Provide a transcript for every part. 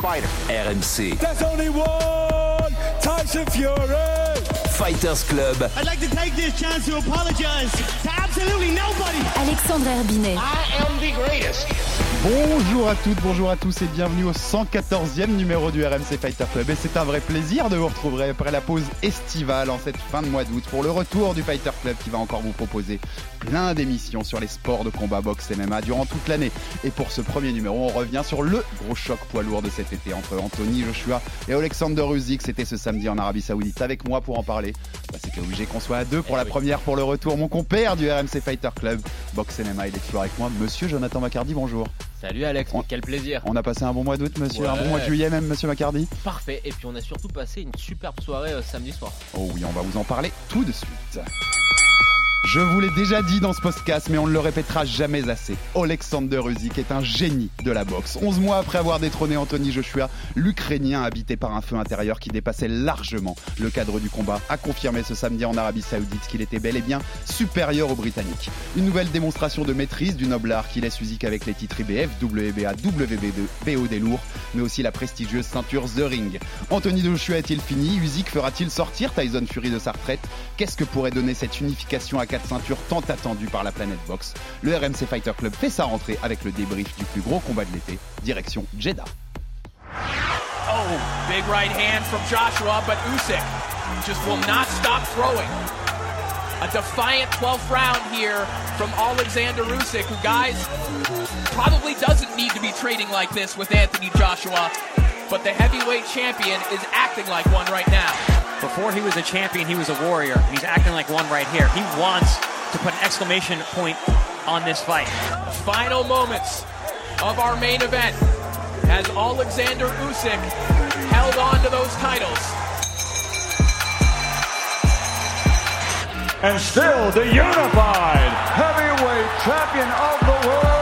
fighter? RMC, There's only one Tyson Fury. Fighters Club, I'd like to take this chance to apologize to absolutely nobody. Alexandre Herbinet. I am the greatest. Bonjour à toutes, bonjour à tous et bienvenue au 114e numéro du RMC Fighter Club. Et c'est un vrai plaisir de vous retrouver après la pause estivale en cette fin de mois d'août pour le retour du Fighter Club qui va encore vous proposer plein d'émissions sur les sports de combat boxe MMA durant toute l'année. Et pour ce premier numéro, on revient sur le gros choc poids lourd de cet été entre Anthony Joshua et Alexander Usyk. C'était ce samedi en Arabie Saoudite. Avec moi pour en parler, bah, c'était obligé qu'on soit à deux pour la première pour le retour. Mon compère du RMC Fighter Club, Box MMA, il est toujours avec moi. Monsieur Jonathan Macardy, bonjour. Salut Alex, On- quel plaisir. On a passé un bon mois d'août, monsieur, un bon mois de juillet même, monsieur Macardy. Parfait. Et puis on a surtout passé une superbe soirée euh, samedi soir. Oh oui, on va vous en parler tout de suite. Je vous l'ai déjà dit dans ce podcast, mais on ne le répétera jamais assez. Alexander Usyk est un génie de la boxe. 11 mois après avoir détrôné Anthony Joshua, l'Ukrainien habité par un feu intérieur qui dépassait largement le cadre du combat a confirmé ce samedi en Arabie Saoudite qu'il était bel et bien supérieur aux Britanniques. Une nouvelle démonstration de maîtrise du noble art qui laisse Usyk avec les titres IBF, WBA, WB2, BO des lourds, mais aussi la prestigieuse ceinture The Ring. Anthony Joshua est-il fini? Usyk fera-t-il sortir Tyson Fury de sa retraite? Qu'est-ce que pourrait donner cette unification à quatre ceintures tant attendue par la planète boxe Le RMC Fighter Club fait sa rentrée avec le débrief du plus gros combat de l'été, direction Jeddah. Oh, big right hand from Joshua, but Usyk just will not stop throwing. A defiant 12th round here from Alexander Usyk, who guys probably doesn't need to be trading like this with Anthony Joshua, but the heavyweight champion is acting like one right now. Before he was a champion, he was a warrior. He's acting like one right here. He wants to put an exclamation point on this fight. Final moments of our main event as Alexander Usyk held on to those titles. And still the unified heavyweight champion of the world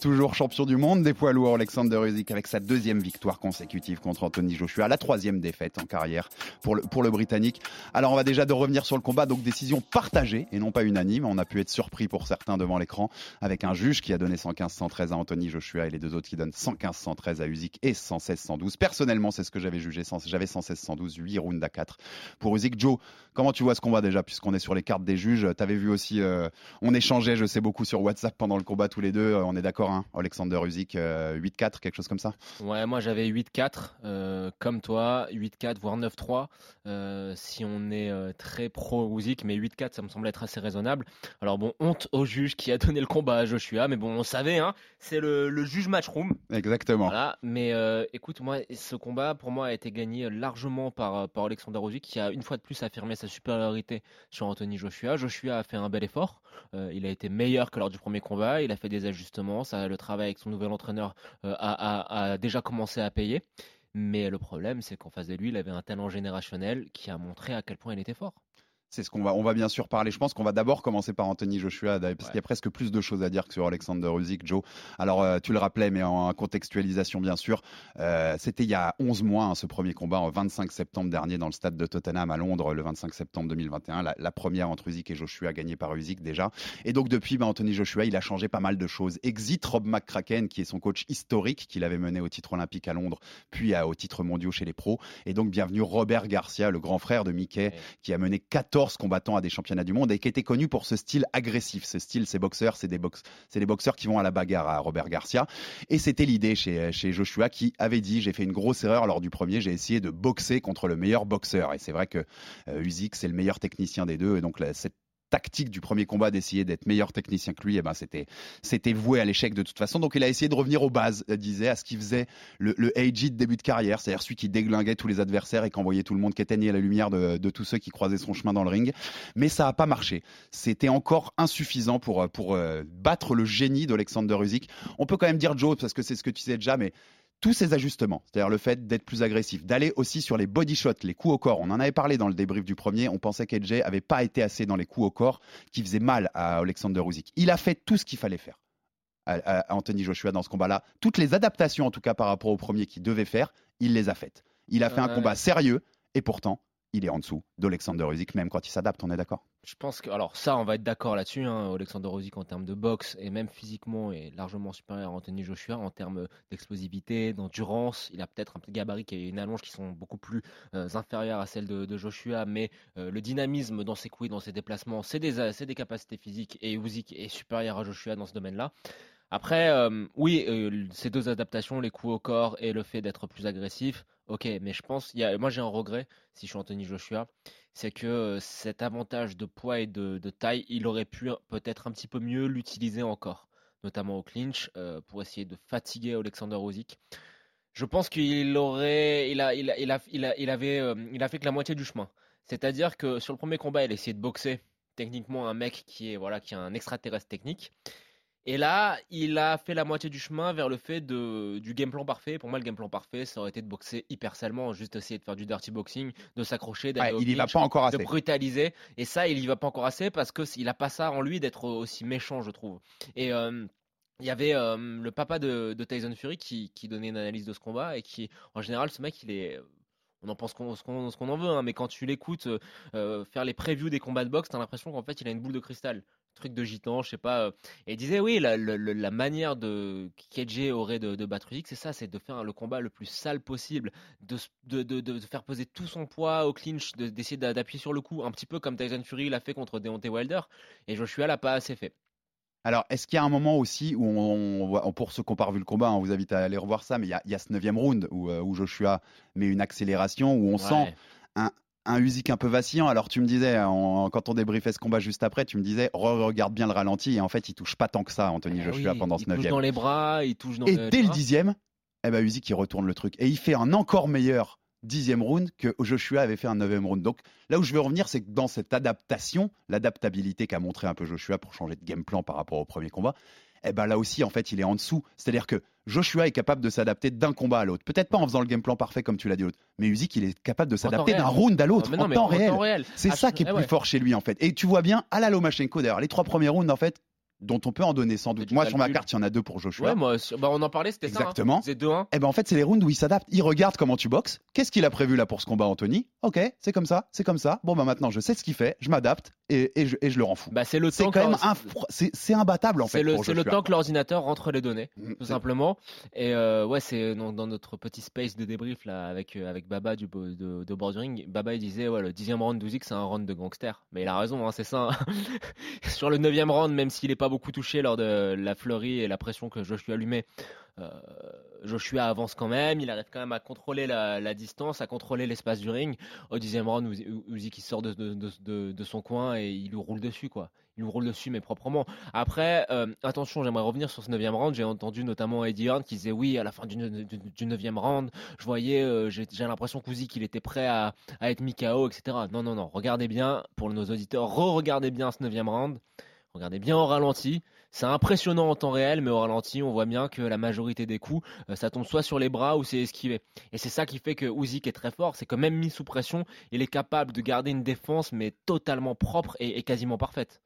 Toujours champion du monde des poids lourds, Alexander Usyk avec sa deuxième victoire consécutive contre Anthony Joshua, la troisième défaite en carrière pour le, pour le Britannique. Alors on va déjà de revenir sur le combat, donc décision partagée et non pas unanime. On a pu être surpris pour certains devant l'écran avec un juge qui a donné 115-113 à Anthony Joshua et les deux autres qui donnent 115-113 à Usyk et 116-112. Personnellement, c'est ce que j'avais jugé. J'avais 116-112, 8 rounds à 4 pour Usyk. Joe, comment tu vois ce combat déjà puisqu'on est sur les cartes des juges? T'avais vu aussi, euh, on échangeait, je sais beaucoup sur WhatsApp pendant le combat tous les deux. On est d'accord, hein Alexander Usyk, euh, 8-4, quelque chose comme ça Ouais, moi j'avais 8-4, euh, comme toi, 8-4, voire 9-3, euh, si on est euh, très pro Usyk, mais 8-4 ça me semble être assez raisonnable. Alors bon, honte au juge qui a donné le combat à Joshua, mais bon, on savait, hein, c'est le, le juge matchroom. Exactement. Voilà, mais euh, écoute, moi, ce combat pour moi a été gagné largement par, euh, par Alexander Usyk qui a une fois de plus affirmé sa supériorité sur Anthony Joshua. Joshua a fait un bel effort, euh, il a été meilleur que lors du premier combat, il a fait des ajustements, ça, le travail avec son nouvel entraîneur euh, a déjà commencé à payer. Mais le problème, c'est qu'en face de lui, il avait un talent générationnel qui a montré à quel point il était fort. C'est ce qu'on va, on va bien sûr parler. Je pense qu'on va d'abord commencer par Anthony Joshua, parce qu'il y a presque plus de choses à dire que sur Alexander Usyk, Joe. Alors, euh, tu le rappelais, mais en contextualisation, bien sûr. Euh, C'était il y a 11 mois, hein, ce premier combat, en 25 septembre dernier, dans le stade de Tottenham à Londres, le 25 septembre 2021. La, la première entre Usyk et Joshua, gagnée par Usyk déjà. Et donc, depuis, bah, Anthony Joshua, il a changé pas mal de choses. Exit Rob McCracken, qui est son coach historique, qui l'avait mené au titre olympique à Londres, puis à, au titre mondiaux chez les pros. Et donc, bienvenue Robert Garcia, le grand frère de Mickey, qui a mené 14 combattants à des championnats du monde et qui était connu pour ce style agressif. Ce style, ces boxeurs, c'est des, boxeurs qui vont à la bagarre à Robert Garcia. Et c'était l'idée chez, chez Joshua qui avait dit j'ai fait une grosse erreur lors du premier, j'ai essayé de boxer contre le meilleur boxeur. Et c'est vrai que euh, Usyk, c'est le meilleur technicien des deux. Et donc, la- cette tactique du premier combat d'essayer d'être meilleur technicien que lui, eh ben c'était c'était voué à l'échec de toute façon. Donc il a essayé de revenir aux bases, euh, disait, à ce qu'il faisait le, le AJ de début de carrière, c'est-à-dire celui qui déglinguait tous les adversaires et qui envoyait tout le monde, qui éteignait la lumière de, tous ceux qui croisaient son chemin dans le ring. Mais ça n'a pas marché. C'était encore insuffisant pour euh, pour euh, battre le génie d'Alexander Usyk. On peut quand même dire Joe parce que c'est ce que tu sais déjà, mais tous ces ajustements, c'est-à-dire le fait d'être plus agressif, d'aller aussi sur les body shots, les coups au corps. On en avait parlé dans le débrief du premier. On pensait qu'AJ avait pas été assez dans les coups au corps qui faisaient mal à Alexander Usyk. Il a fait tout ce qu'il fallait faire à, Anthony Joshua dans ce combat-là. Toutes les adaptations, en tout cas par rapport au premier qu'il devait faire, il les a faites. Il a fait un combat sérieux et pourtant, il est en dessous d'Alexander Usyk, même quand il s'adapte, on est d'accord? Je pense que, alors ça, on va être d'accord là-dessus. Hein, Alexander Usyk en termes de boxe et même physiquement est largement supérieur à Anthony Joshua en termes d'explosivité, d'endurance. Il a peut-être un petit gabarit et une allonge qui sont beaucoup plus euh, inférieures à celles de, Joshua, mais euh, le dynamisme dans ses coups et dans ses déplacements, c'est des, c'est des capacités physiques et Usyk est supérieur à Joshua dans ce domaine-là. Après, euh, oui, euh, ces deux adaptations, les coups au corps et le fait d'être plus agressif, ok, mais je pense, a, moi j'ai un regret si je suis Anthony Joshua, c'est que euh, cet avantage de poids et de, taille, il aurait pu peut-être un petit peu mieux l'utiliser encore, notamment au clinch, euh, pour essayer de fatiguer Alexander Usyk. Je pense qu'il aurait, il a, il a, il a, il a, avait, euh, il a fait que la moitié du chemin. C'est-à-dire que sur le premier combat, il a essayé de boxer techniquement un mec qui est, voilà, qui est un extraterrestre technique. Et là, il a fait la moitié du chemin vers le fait de, du game plan parfait. Pour moi, le game plan parfait, ça aurait été de boxer hyper salement, juste essayer de faire du dirty boxing, de s'accrocher, d'aller Ouais, Il y va pas encore de assez. brutaliser. Et ça, il y va pas encore assez parce que il a pas ça en lui d'être aussi méchant, je trouve. Et euh, il y avait euh, le papa de, de Tyson Fury qui, qui donnait une analyse de ce combat et qui, en général, ce mec, il est on en pense qu'on- ce qu'on en veut, hein, mais quand tu l'écoutes euh, faire les previews des combats de boxe, t'as l'impression qu'en fait il a une boule de cristal. Truc de gitan, je sais pas. euh, et il disait oui, la, la- la- la manière de KJ aurait de, de battre Usyk, c'est ça, c'est de faire le combat le plus sale possible, de, de, de, de faire peser tout son poids au clinch, de- d'essayer d'a- d'appuyer sur le coup, un petit peu comme Tyson Fury l'a fait contre Deontay Wilder. Et Joshua l'a pas assez fait. Alors, est-ce qu'il y a un moment aussi où on, pour ceux qui n'ont pas revu le combat, on vous invite à aller revoir ça, mais il y a, il y a ce neuvième round où, euh, où Joshua met une accélération, où on sent un, un Usyk un peu vacillant. Alors, tu me disais, quand on débriefait ce combat juste après, tu me disais, re- regarde bien le ralenti, et en fait, il touche pas tant que ça, Anthony Eh Joshua, oui, pendant il ce touche neuvième. dans les bras, il touche dans Et le- dès le dixième, eh ben, Usyk, il retourne le truc. Et il fait un encore meilleur dixième round que Joshua avait fait un neuvième round. Donc là où je veux revenir, c'est que dans cette adaptation, l'adaptabilité qu'a montré un peu Joshua pour changer de game plan par rapport au premier combat, eh ben là aussi, en fait, il est en dessous. C'est-à-dire que Joshua est capable de s'adapter d'un combat à l'autre. Peut-être pas en faisant le game plan parfait comme tu l'as dit l'autre, mais Usyk, il est capable de s'adapter d'un round à l'autre en, temps réel. C'est Ah, ça qui est eh plus ouais. fort chez lui, en fait. Et tu vois bien, à la Lomachenko, d'ailleurs, les trois premiers rounds, en fait, dont on peut en donner sans doute. Moi, sur ma carte, il y en a deux pour Joshua. Ouais, moi, bah, on en parlait, c'était ça. Exactement. Hein. C'est 2-1. Eh ben en fait, c'est les rounds où il s'adapte. Il regarde comment tu boxes. Qu'est-ce qu'il a prévu là pour ce combat, Anthony? Ok, c'est comme ça, c'est comme ça. Bon, bah maintenant, je sais ce qu'il fait, je m'adapte et, et je, et je le rends fou. Bah, c'est le temps quand même c'est c'est imbattable en fait. C'est le, temps que l'ordinateur rentre les données, Mm, tout simplement. Et euh, ouais, c'est dans, notre petit space de débrief là avec euh, avec Baba du de, de Bordering. Baba il disait ouais le dixième round d'Usyk c'est un round de gangster. Mais il a raison, hein, c'est ça. hein. Sur le neuvième round, même s'il est pas beaucoup touché lors de la fleurie et la pression que Joshua met, euh, Joshua avance quand même. Il arrive quand même à contrôler la, distance, à contrôler l'espace du ring. Au dixième round, Uzi- il sort de, son coin et il lui roule dessus quoi. Il lui roule dessus mais proprement. Après, euh, attention, j'aimerais revenir sur ce neuvième round. J'ai entendu notamment Eddie Hearn qui disait oui, à la fin du, du, neuvième round, je voyais, euh, j'ai l'impression qu'Uzi qu'il était prêt à, être mis KO, etc. Non, non, non. Regardez bien, pour nos auditeurs, re-regardez bien ce neuvième round. Regardez bien au ralenti. C'est impressionnant en temps réel, mais au ralenti, on voit bien que la majorité des coups, euh, ça tombe soit sur les bras ou c'est esquivé. Et c'est ça qui fait que Usyk est très fort, c'est que même mis sous pression, il est capable de garder une défense, mais totalement propre et, et quasiment parfaite.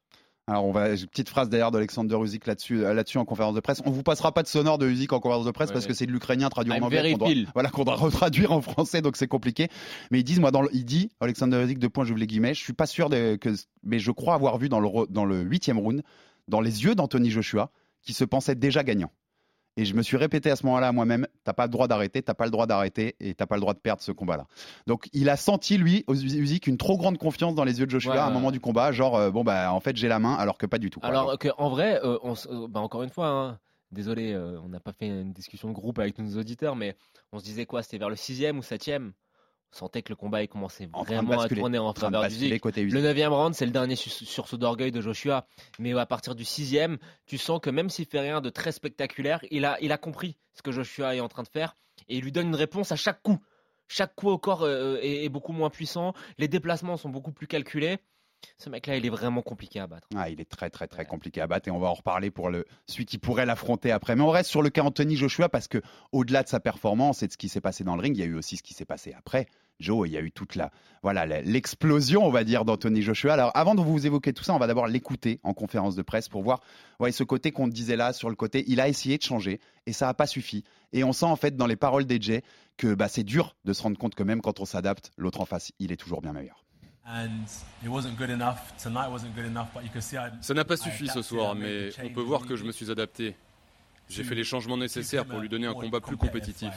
Alors, on va, une petite phrase d'ailleurs d'Alexander Usyk là-dessus, euh, là-dessus en conférence de presse. On vous passera pas de sonore de Usyk en conférence de presse Ouais, parce que c'est de l'ukrainien traduit en anglais. qu'on doit- voilà, qu'on doit retraduire en français, donc c'est compliqué. Mais ils disent, moi, dans le, il dit, Alexander Usyk, deux points, j'ouvre les guillemets, je suis pas sûr de, que, mais je crois avoir vu dans le, dans le huitième round, dans les yeux d'Anthony Joshua, qui se pensait déjà gagnant. Et je me suis répété à ce moment-là à moi-même, t'as pas le droit d'arrêter, t'as pas le droit d'arrêter et t'as pas le droit de perdre ce combat-là. Donc il a senti lui, Usyk, une trop grande confiance dans les yeux de Joshua Ouais, à un moment du combat, genre euh, bon bah en fait j'ai la main alors que pas du tout. quoi. Alors que en vrai, euh, on euh, bah, encore une fois, hein, désolé, euh, on n'a pas fait une discussion de groupe avec nos auditeurs, mais on se disait quoi C'était vers le sixième ou septième? On sentait que le combat il commençait vraiment à tourner en faveur côté Usyk. Le neuvième round, c'est le dernier su- sursaut d'orgueil de Joshua. Mais à partir du sixième, tu sens que même s'il fait rien de très spectaculaire, il a, il a compris ce que Joshua est en train de faire et il lui donne une réponse à chaque coup. Chaque coup au corps euh, est, est beaucoup moins puissant. Les déplacements sont beaucoup plus calculés. Ce mec-là, il est vraiment compliqué à battre. Ah, il est très très très compliqué à battre et on va en reparler pour le celui qui pourrait l'affronter après. Mais on reste sur le cas Anthony Joshua parce que au-delà de sa performance et de ce qui s'est passé dans le ring, il y a eu aussi ce qui s'est passé après. Joe, il y a eu toute la voilà l'explosion, on va dire, d'Anthony Joshua. Alors avant de vous évoquer tout ça, on va d'abord l'écouter en conférence de presse pour voir ouais, ce côté qu'on disait là sur le côté. Il a essayé de changer et ça n'a pas suffi. Et on sent en fait dans les paroles d'AJ que bah, c'est dur de se rendre compte que même quand on s'adapte, l'autre en face, il est toujours bien meilleur. Ça n'a pas suffi ce soir, mais on peut voir que je me suis adapté. J'ai fait les changements nécessaires pour lui donner un combat plus compétitif.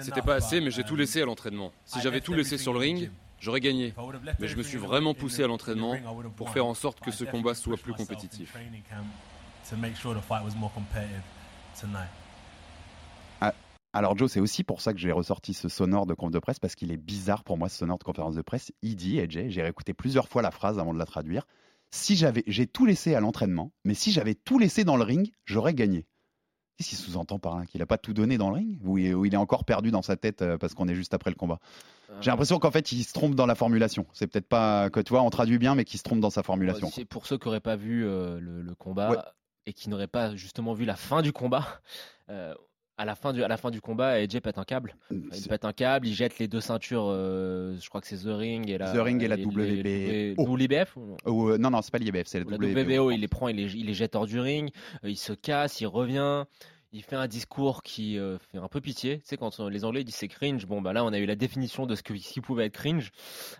C'était pas assez, mais j'ai tout laissé à l'entraînement. Si j'avais tout laissé sur le ring, j'aurais gagné. Mais je me suis vraiment poussé à l'entraînement pour faire en sorte que ce combat soit plus compétitif. Alors Joe, c'est aussi pour ça que j'ai ressorti ce sonore de conf de presse parce qu'il est bizarre pour moi ce sonore de conférence de presse. Il dit, AJ, j'ai réécouté plusieurs fois la phrase avant de la traduire. Si j'avais, j'ai tout laissé à l'entraînement, mais si j'avais tout laissé dans le ring, j'aurais gagné. Qu'est-ce qu'il sous-entend par là? Qu'il n'a pas tout donné dans le ring? Ou il, ou il est encore perdu dans sa tête euh, parce qu'on est juste après le combat? J'ai l'impression qu'en fait il se trompe dans la formulation. C'est peut-être pas que tu vois, on traduit bien, mais qu'il se trompe dans sa formulation. C'est pour ceux qui n'auraient pas vu euh, le, le combat Ouais. et qui n'auraient pas justement vu la fin du combat. euh, à la fin du, à la fin du combat, AJ pète un câble. Il pète un câble, il jette les deux ceintures, euh, je crois que c'est The Ring et la, The Ring et la WB. Oh. Ou non Ou, euh, non, non, c'est pas l'IBF, c'est la, WBO. Il les prend, il les, il les jette hors du ring, euh, il se casse, il revient, il fait un discours qui euh, fait un peu pitié. Tu sais, quand les Anglais disent c'est cringe, bon, bah là, on a eu la définition de ce, que, qui pouvait être cringe.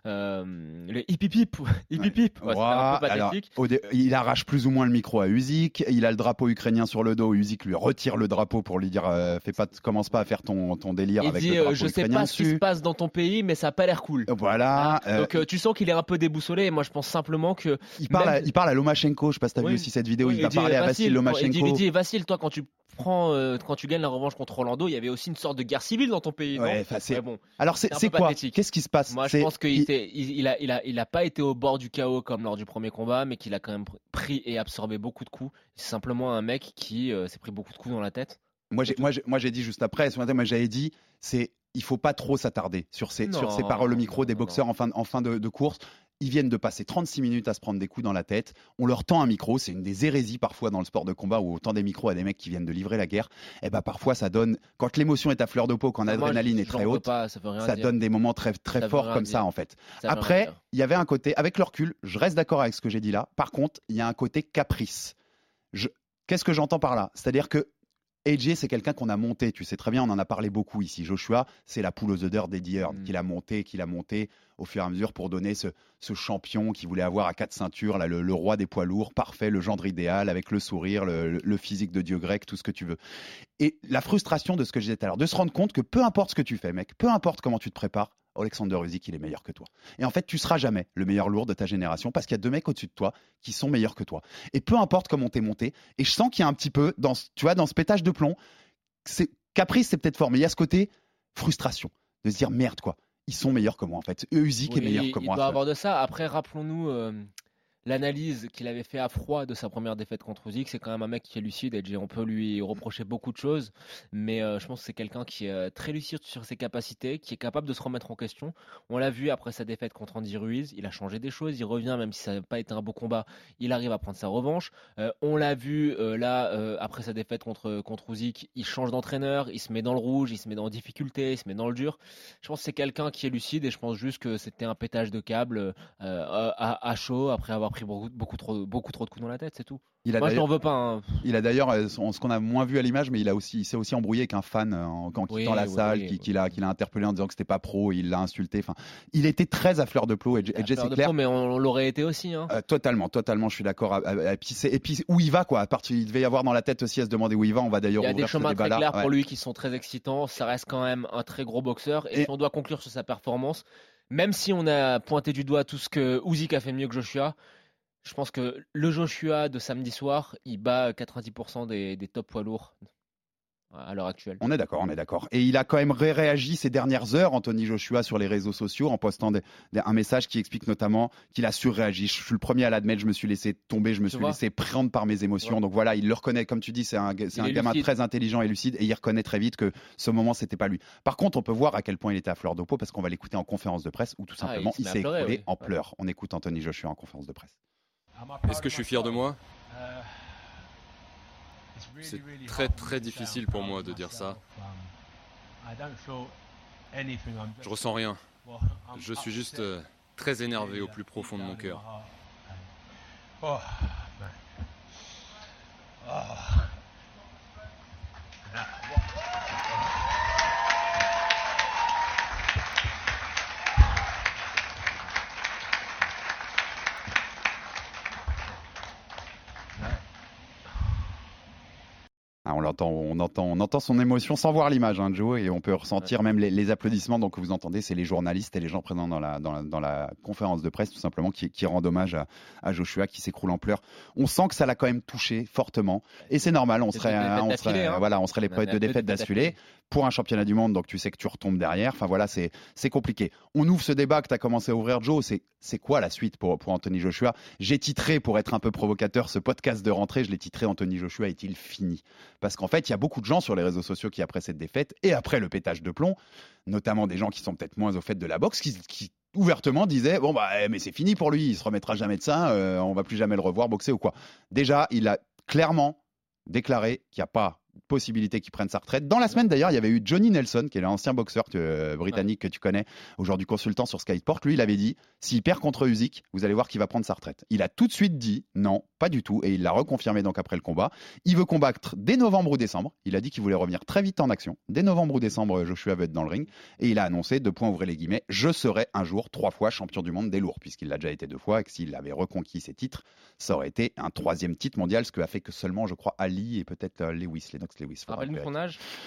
Euh, le hip hip hip, hip hip hip, Ouais, c'était un peu Ouah, alors, pathétique. au dé- il arrache plus ou moins le micro à Usyk. Il a le drapeau ukrainien sur le dos. Usyk lui retire le drapeau pour lui dire euh, fais pas, commence pas à faire ton, ton délire Il avec dit le drapeau je sais pas ce qui se passe dans ton pays, mais ça a pas l'air cool. Voilà. Donc tu sens qu'il est un peu déboussolé. Et moi, je pense simplement que il, parle même- à, il parle à Lomachenko. Je sais pas si t'as Oui. vu aussi cette vidéo. Oui, il va dit, parler à Vassil, Il Lomachenko. il dit, Vassil, toi, quand tu prends, euh, quand tu gagnes la revanche contre Orlando, il y avait aussi une sorte de guerre civile dans ton pays. Ouais, Ouais, bon. Alors c'est quoi? Qu'est-ce qui se passe? Moi, je pense qu'il il- était- il, il a, il a, il a pas été au bord du chaos comme lors du premier combat, mais qu'il a quand même pr- pris et absorbé beaucoup de coups. C'est simplement un mec qui euh, s'est pris beaucoup de coups dans la tête. Moi, j'ai, moi, j'ai, moi, j'ai dit juste après, ce matin, moi, j'avais dit, c'est, il faut pas trop s'attarder sur ces, sur ces Non, paroles au micro des non, boxeurs en fin, en fin de, de course. Ils viennent de passer 36 minutes à se prendre des coups dans la tête. On leur tend un micro. C'est une des hérésies parfois dans le sport de combat où on tend des micros à des mecs qui viennent de livrer la guerre. Et ben parfois ça donne, quand l'émotion est à fleur de peau, quand Moi, l'adrénaline est très haute, pas, ça donne des moments très, très Ça forts comme dire. ça en fait. Ça Après, il y avait un côté, avec le recul, je reste d'accord avec ce que j'ai dit là. Par contre, il y a un côté caprice. Je- Qu'est-ce que j'entends par là? C'est-à-dire que AJ, c'est quelqu'un qu'on a monté, tu sais très bien, on en a parlé beaucoup ici. Joshua, c'est la poule aux odeurs d'Eddie Hearn, Mm. qu'il a monté, qu'il a monté au fur et à mesure pour donner ce, ce champion qu'il voulait avoir à quatre ceintures, là, le, le roi des poids lourds, parfait, le gendre idéal, avec le sourire, le, le physique de dieu grec, tout ce que tu veux. Et la frustration de ce que je disais tout à l'heure, de se rendre compte que peu importe ce que tu fais, mec, peu importe comment tu te prépares, Alexander Usyk, il est meilleur que toi. Et en fait, tu seras jamais le meilleur lourd de ta génération parce qu'il y a deux mecs au-dessus de toi qui sont meilleurs que toi. Et peu importe comment t'es monté, et je sens qu'il y a un petit peu, dans, tu vois, dans ce pétage de plomb, c'est caprice, c'est peut-être fort, mais il y a ce côté frustration de se dire merde quoi. Ils sont meilleurs que moi en fait. Eux, Usyk est Oui, meilleur que il moi. doit avoir de ça. Après, rappelons-nous euh, l'analyse qu'il avait fait à froid de sa première défaite contre Usyk. C'est quand même un mec qui est lucide et on peut lui reprocher beaucoup de choses. Mais euh, je pense que c'est quelqu'un qui est euh, très lucide sur ses capacités, qui est capable de se remettre en question. On l'a vu après sa défaite contre Andy Ruiz. Il a changé des choses. Il revient, même si ça n'a pas été un beau combat. Il arrive à prendre sa revanche. Euh, on l'a vu là, après sa défaite contre, contre Usyk. Il change d'entraîneur. Il se met dans le rouge. Il se met dans difficulté. Il se met dans le dur. Je pense que c'est quelqu'un qui est lucide et je pense juste que c'était un pétage de câble à chaud après avoir pris beaucoup, beaucoup, trop, beaucoup trop de coups dans la tête, c'est tout. Il a Moi, je n'en veux pas. hein. Il a d'ailleurs, euh, ce qu'on a moins vu à l'image, mais il a aussi, s'est aussi embrouillé avec un fan euh, en, en Oui, quittant la oui, salle, oui, qui, l'a, qui l'a interpellé en disant que c'était pas pro, il l'a insulté. Enfin, il était très à fleur de plomb. Et, À Jay, fleur c'est de clair. peau, mais on, l'aurait été aussi. Hein. Euh, totalement, totalement, je suis d'accord. Et puis, c'est- et puis où il va quoi À partir, il devait y avoir dans la tête aussi à se demander où il va. On va d'ailleurs Il y a des chemins très clairs pour lui qui sont très excitants. Ça reste quand même un très gros boxeur. Et, Et- si on doit conclure sur sa performance, même si on a pointé du doigt tout ce que Usyk a fait mieux que Joshua, je pense que le Joshua de samedi soir, il bat 90% des, des top poids lourds à l'heure actuelle. On est d'accord, on est d'accord. Et il a quand même réagi ces dernières heures, Anthony Joshua, sur les réseaux sociaux, en postant un message qui explique notamment qu'il a surréagi. Je suis le premier à l'admettre, je me suis laissé tomber, je me suis laissé prendre par mes émotions. Donc voilà, il le reconnaît, comme tu dis, c'est un, un gamin très intelligent et lucide, et il reconnaît très vite que ce moment, c'était pas lui. Par contre, on peut voir à quel point il était à fleur de peau, parce qu'on va l'écouter en conférence de presse, où tout ah, simplement, il, s'est écroulé en pleurs. On écoute Anthony Joshua en conférence de presse. Est-ce que je suis fier de moi? C'est très très difficile pour moi de dire ça. Je ressens rien. Je suis juste euh, très énervé au plus profond de mon cœur. Ah, on, entend, on, entend, on entend son émotion sans voir l'image, hein, Joe, et on peut ressentir même les, applaudissements. Donc, vous entendez, c'est les journalistes et les gens présents dans la, dans la, conférence de presse, tout simplement, qui, qui rendent hommage à, Joshua qui s'écroule en pleurs. On sent que ça l'a quand même touché fortement, et c'est normal. On serait, on serait, hein. voilà, on serait les poètes de défaite d'affilée pour un championnat du monde, donc tu sais que tu retombes derrière. Enfin voilà, c'est compliqué. On ouvre ce débat que tu as commencé à ouvrir, Joe. C'est quoi la suite pour, pour Anthony Joshua? J'ai titré, pour être un peu provocateur, ce podcast de rentrée, je l'ai titré Anthony Joshua est-il fini? Parce qu'en fait, il y a beaucoup de gens sur les réseaux sociaux qui, après cette défaite et après le pétage de plomb, notamment des gens qui sont peut-être moins au fait de la boxe, qui, ouvertement disaient bon bah eh, mais c'est fini pour lui, il se remettra jamais de ça, euh, on va plus jamais le revoir boxer ou quoi. Déjà, il a clairement déclaré qu'il n'y a pas possibilité qu'il prenne sa retraite. Dans la semaine d'ailleurs, il y avait eu Johnny Nelson, qui est l'ancien boxeur euh, britannique que tu connais, aujourd'hui consultant sur Sky Sport. Lui, il avait dit s'il perd contre Usyk, vous allez voir qu'il va prendre sa retraite. Il a tout de suite dit non, pas du tout, et il l'a reconfirmé donc après le combat. Il veut combattre dès novembre ou décembre. Il a dit qu'il voulait revenir très vite en action. Dès novembre ou décembre, Joshua va être dans le ring, et il a annoncé, de points ouvrez les guillemets, je serai un jour trois fois champion du monde des lourds, puisqu'il l'a déjà été deux fois, et que s'il avait reconquis ses titres, ça aurait été un troisième titre mondial, ce que a fait que seulement, je crois, Ali et peut-être euh, Lewis, Lennox Lewis.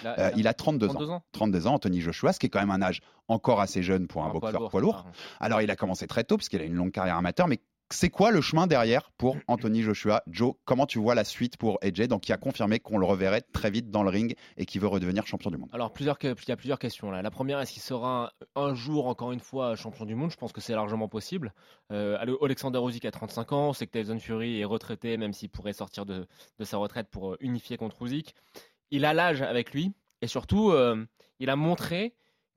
Euh, il a 32, ans. 32 ans, Anthony Joshua, ce qui est quand même un âge encore assez jeune pour un, boxeur poids lourd. Alors, il a commencé très tôt, parce qu'il a une longue carrière amateur, mais c'est quoi le chemin derrière pour Anthony Joshua? Joe, comment tu vois la suite pour AJ Donc, il a confirmé qu'on le reverrait très vite dans le ring et qu'il veut redevenir champion du monde. Alors, plusieurs, il y a plusieurs questions là. La première, est-ce qu'il sera un, jour, encore une fois, champion du monde? Je pense que c'est largement possible. Euh, Alexander Usyk a 35 ans, c'est que Tyson Fury est retraité, même s'il pourrait sortir de, de, sa retraite pour euh, unifier contre Usyk il a l'âge avec lui et surtout, euh, il a montré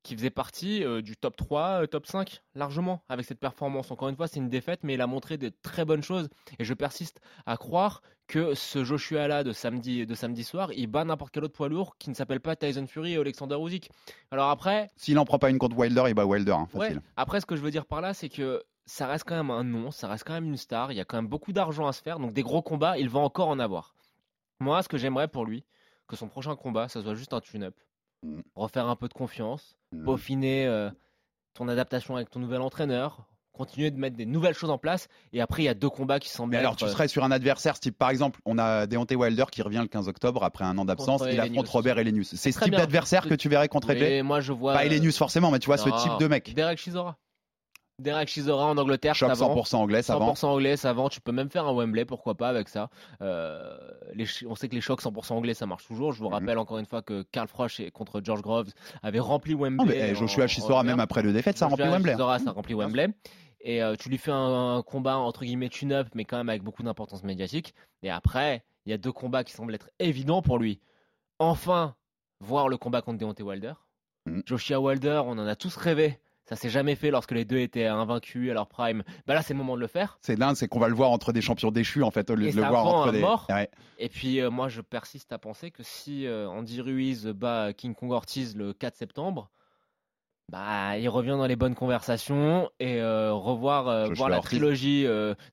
qu'il faisait partie euh, du top 3, euh, top 5 largement avec cette performance. Encore une fois, c'est une défaite, mais il a montré de très bonnes choses et je persiste à croire que ce Joshua là de samedi, de samedi soir, il bat n'importe quel autre poids lourd qui ne s'appelle pas Tyson Fury et Alexander Usyk. Alors après, s'il n'en prend pas une contre Wilder, il bat Wilder, hein, facile. Après, ce que je veux dire par là, c'est que ça reste quand même un nom, ça reste quand même une star. Il y a quand même beaucoup d'argent à se faire, donc des gros combats, il va encore en avoir. Moi, ce que j'aimerais pour lui, que son prochain combat, ça soit juste un tune-up. Mm. Refaire un peu de confiance, mm. peaufiner euh, ton adaptation avec ton nouvel entraîneur, continuer de mettre des nouvelles choses en place. Et après, il y a deux combats qui semblent. alors, tu euh, serais sur un adversaire type, par exemple, on a Deontay Wilder qui revient le 15 octobre après un an d'absence. Il affronte Robert Elenius. C'est ce type d'adversaire que tu verrais contre oui, Moi, je vois. Pas Elenius forcément, mais tu vois ce type de mec. Derek Chisora. Derek Chisora en Angleterre, Choc 100% anglais, ça 100% anglais, ça vend. Tu peux même faire un Wembley, pourquoi pas avec ça. Euh, on sait que les chocs 100% anglais, ça marche toujours. Je vous mhm. rappelle encore une fois que Carl Froch contre George Groves avait rempli Wembley. Oh, mais Joshua Chisora, même après le défaite, ça remplit Wembley. Chisora, ça remplit Wembley. Et euh, tu lui fais un, combat entre guillemets tune-up, mais quand même avec beaucoup d'importance médiatique. Et après, il y a deux combats qui semblent être évidents pour lui. Enfin, voir le combat contre Deontay Wilder. Mhm. Joshua Wilder, on en a tous rêvé ça s'est jamais fait lorsque les deux étaient invaincus à leur prime. Bah là, c'est le moment de le faire. C'est dingue, c'est qu'on va le voir entre des champions déchus en fait, au lieu de le voir entre des. Mort. Et puis euh, moi, je persiste à penser que si euh, Andy Ruiz bat King Kong Ortiz le 4 septembre, bah, il revient dans les bonnes conversations et euh, revoir voir la trilogie.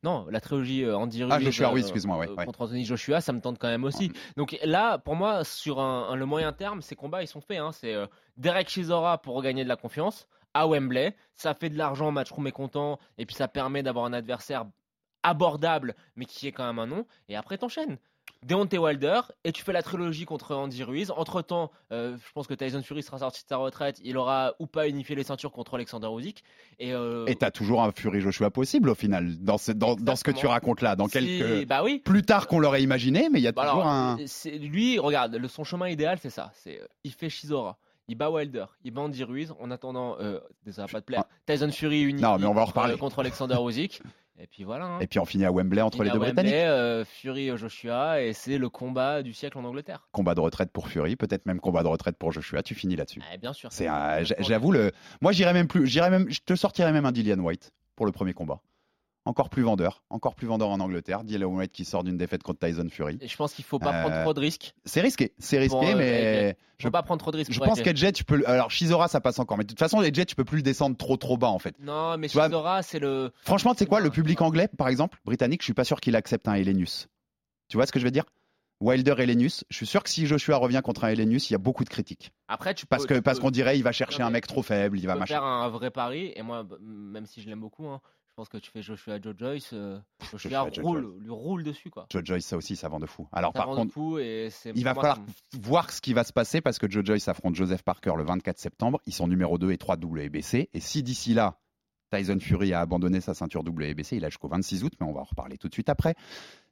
non, la trilogie Andy ah, Ruiz. Ah, Joshua Ruiz, excuse-moi, ouais, contre Anthony Joshua, ça me tente quand même aussi. Donc là, pour moi, sur un, le moyen terme, ces combats ils sont faits. Hein. C'est Derek Chisora pour regagner de la confiance à Wembley. Ça fait de l'argent, matchroom est content, et puis ça permet d'avoir un adversaire abordable, mais qui est quand même un nom. Et après, t'enchaînes. Deontay Wilder et tu fais la trilogie contre Andy Ruiz. Entre temps, euh, je pense que Tyson Fury sera sorti de sa retraite. Il aura ou pas unifié les ceintures contre Alexander Usyk. Et euh, t'as toujours un Fury Joshua possible au final dans ce, dans, dans ce que tu racontes là. Dans quelques bah oui. plus tard qu'on l'aurait imaginé, mais il y a bah toujours un. Lui, regarde, le, son chemin idéal, c'est ça. C'est il fait Shizora il bat Wilder, il bat Andy Ruiz. En attendant, euh, ça va pas te plaire. Tyson Fury unique non, mais on va en reparler. contre Alexander Usyk. Et puis voilà. Hein. Et puis on finit à Wembley entre les deux Britanniques. Euh, Fury Joshua et c'est le combat du siècle en Angleterre. Combat de retraite pour Fury, peut-être même combat de retraite pour Joshua. Tu finis là-dessus. Ah, bien sûr. C'est j'avoue le. Moi j'irais même plus. J'irais même. Je te sortirais même un Dillian White pour le premier combat encore plus vendeur, encore plus vendeur en Angleterre. Dylan White qui sort d'une défaite contre Tyson Fury. Et je pense qu'il faut pas prendre trop de risques. C'est risqué, c'est risqué, euh, mais je veux pas prendre trop de risques. Je pense qu'Edge, tu peux. Alors Shizora, ça passe encore, mais de toute façon, Edge, tu peux plus le descendre trop trop bas en fait. Non, mais Shizora, c'est le. Franchement, c'est quoi le public anglais, par exemple, britannique, je suis pas sûr qu'il accepte un Elenius. Tu vois ce que je veux dire? Wilder Elenius, je suis sûr que si Joshua revient contre un Elenius, il y a beaucoup de critiques. Après, tu parce que parce qu'on dirait il va chercher un mec trop faible, il va machin. faire un vrai pari et moi, même si je l'aime beaucoup, hein, je pense que tu fais Joshua Joe Joyce, euh, Joshua, roule, lui roule dessus quoi. Joe Joyce, ça aussi, ça vend de fou. Alors ça par contre, il va falloir voir ce qui va se passer parce que Joe Joyce affronte Joseph Parker le 24 septembre. Ils sont numéro 2 et 3 WBC. Et si d'ici là, Tyson Fury a abandonné sa ceinture WBC, il a jusqu'au 26 août, mais on va en reparler tout de suite après.